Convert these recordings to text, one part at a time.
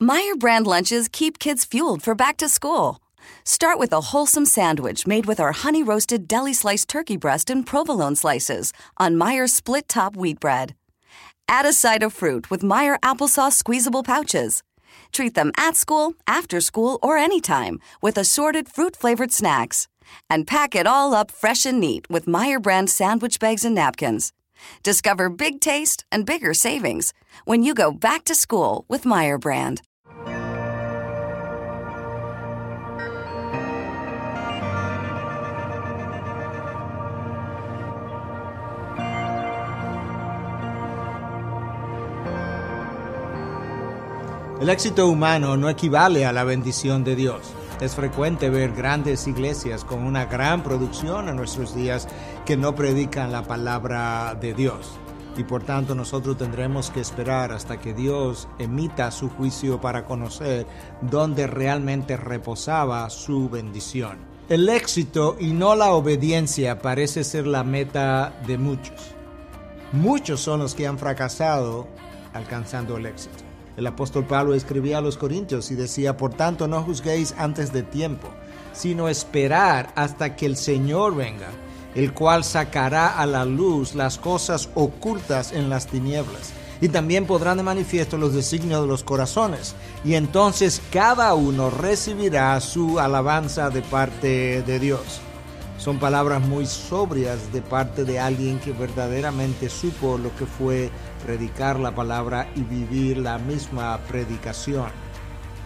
Meijer brand lunches keep kids fueled for back to school. Start with a wholesome sandwich made with our honey roasted deli sliced turkey breast and provolone slices on Meijer's split top wheat bread. Add a side of fruit with Meijer applesauce squeezable pouches. Treat them at school, after school, or anytime with assorted fruit flavored snacks. And pack it all up fresh and neat with Meijer brand sandwich bags and napkins. Discover big taste and bigger savings when you go back to school with Meijer brand. El éxito humano no equivale a la bendición de Dios. Es frecuente ver grandes iglesias con una gran producción en nuestros días que no predican la palabra de Dios. Y por tanto nosotros tendremos que esperar hasta que Dios emita su juicio para conocer dónde realmente reposaba su bendición. El éxito y no la obediencia parece ser la meta de muchos. Muchos son los que han fracasado alcanzando el éxito. El apóstol Pablo escribía a los Corintios y decía, por tanto no juzguéis antes de tiempo, sino esperar hasta que el Señor venga, el cual sacará a la luz las cosas ocultas en las tinieblas. Y también podrán de manifiesto los designios de los corazones. Y entonces cada uno recibirá su alabanza de parte de Dios. Son palabras muy sobrias de parte de alguien que verdaderamente supo lo que fue predicar la palabra y vivir la misma predicación.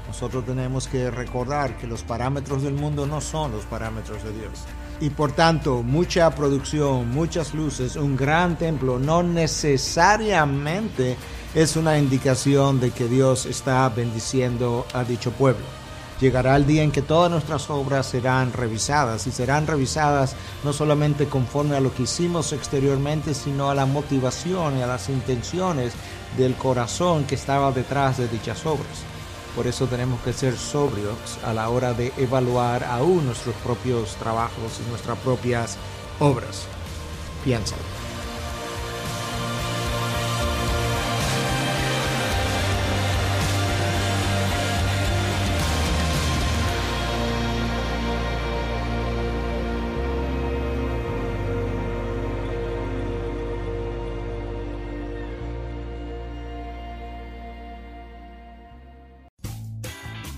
Nosotros tenemos que recordar que los parámetros del mundo no son los parámetros de Dios. Y por tanto, mucha producción, muchas luces, un gran templo no necesariamente es una indicación de que Dios está bendiciendo a dicho pueblo. Llegará el día en que todas nuestras obras serán revisadas y serán revisadas no solamente conforme a lo que hicimos exteriormente, sino a la motivación y a las intenciones del corazón que estaba detrás de dichas obras. Por eso tenemos que ser sobrios a la hora de evaluar aún nuestros propios trabajos y nuestras propias obras. Piénsalo.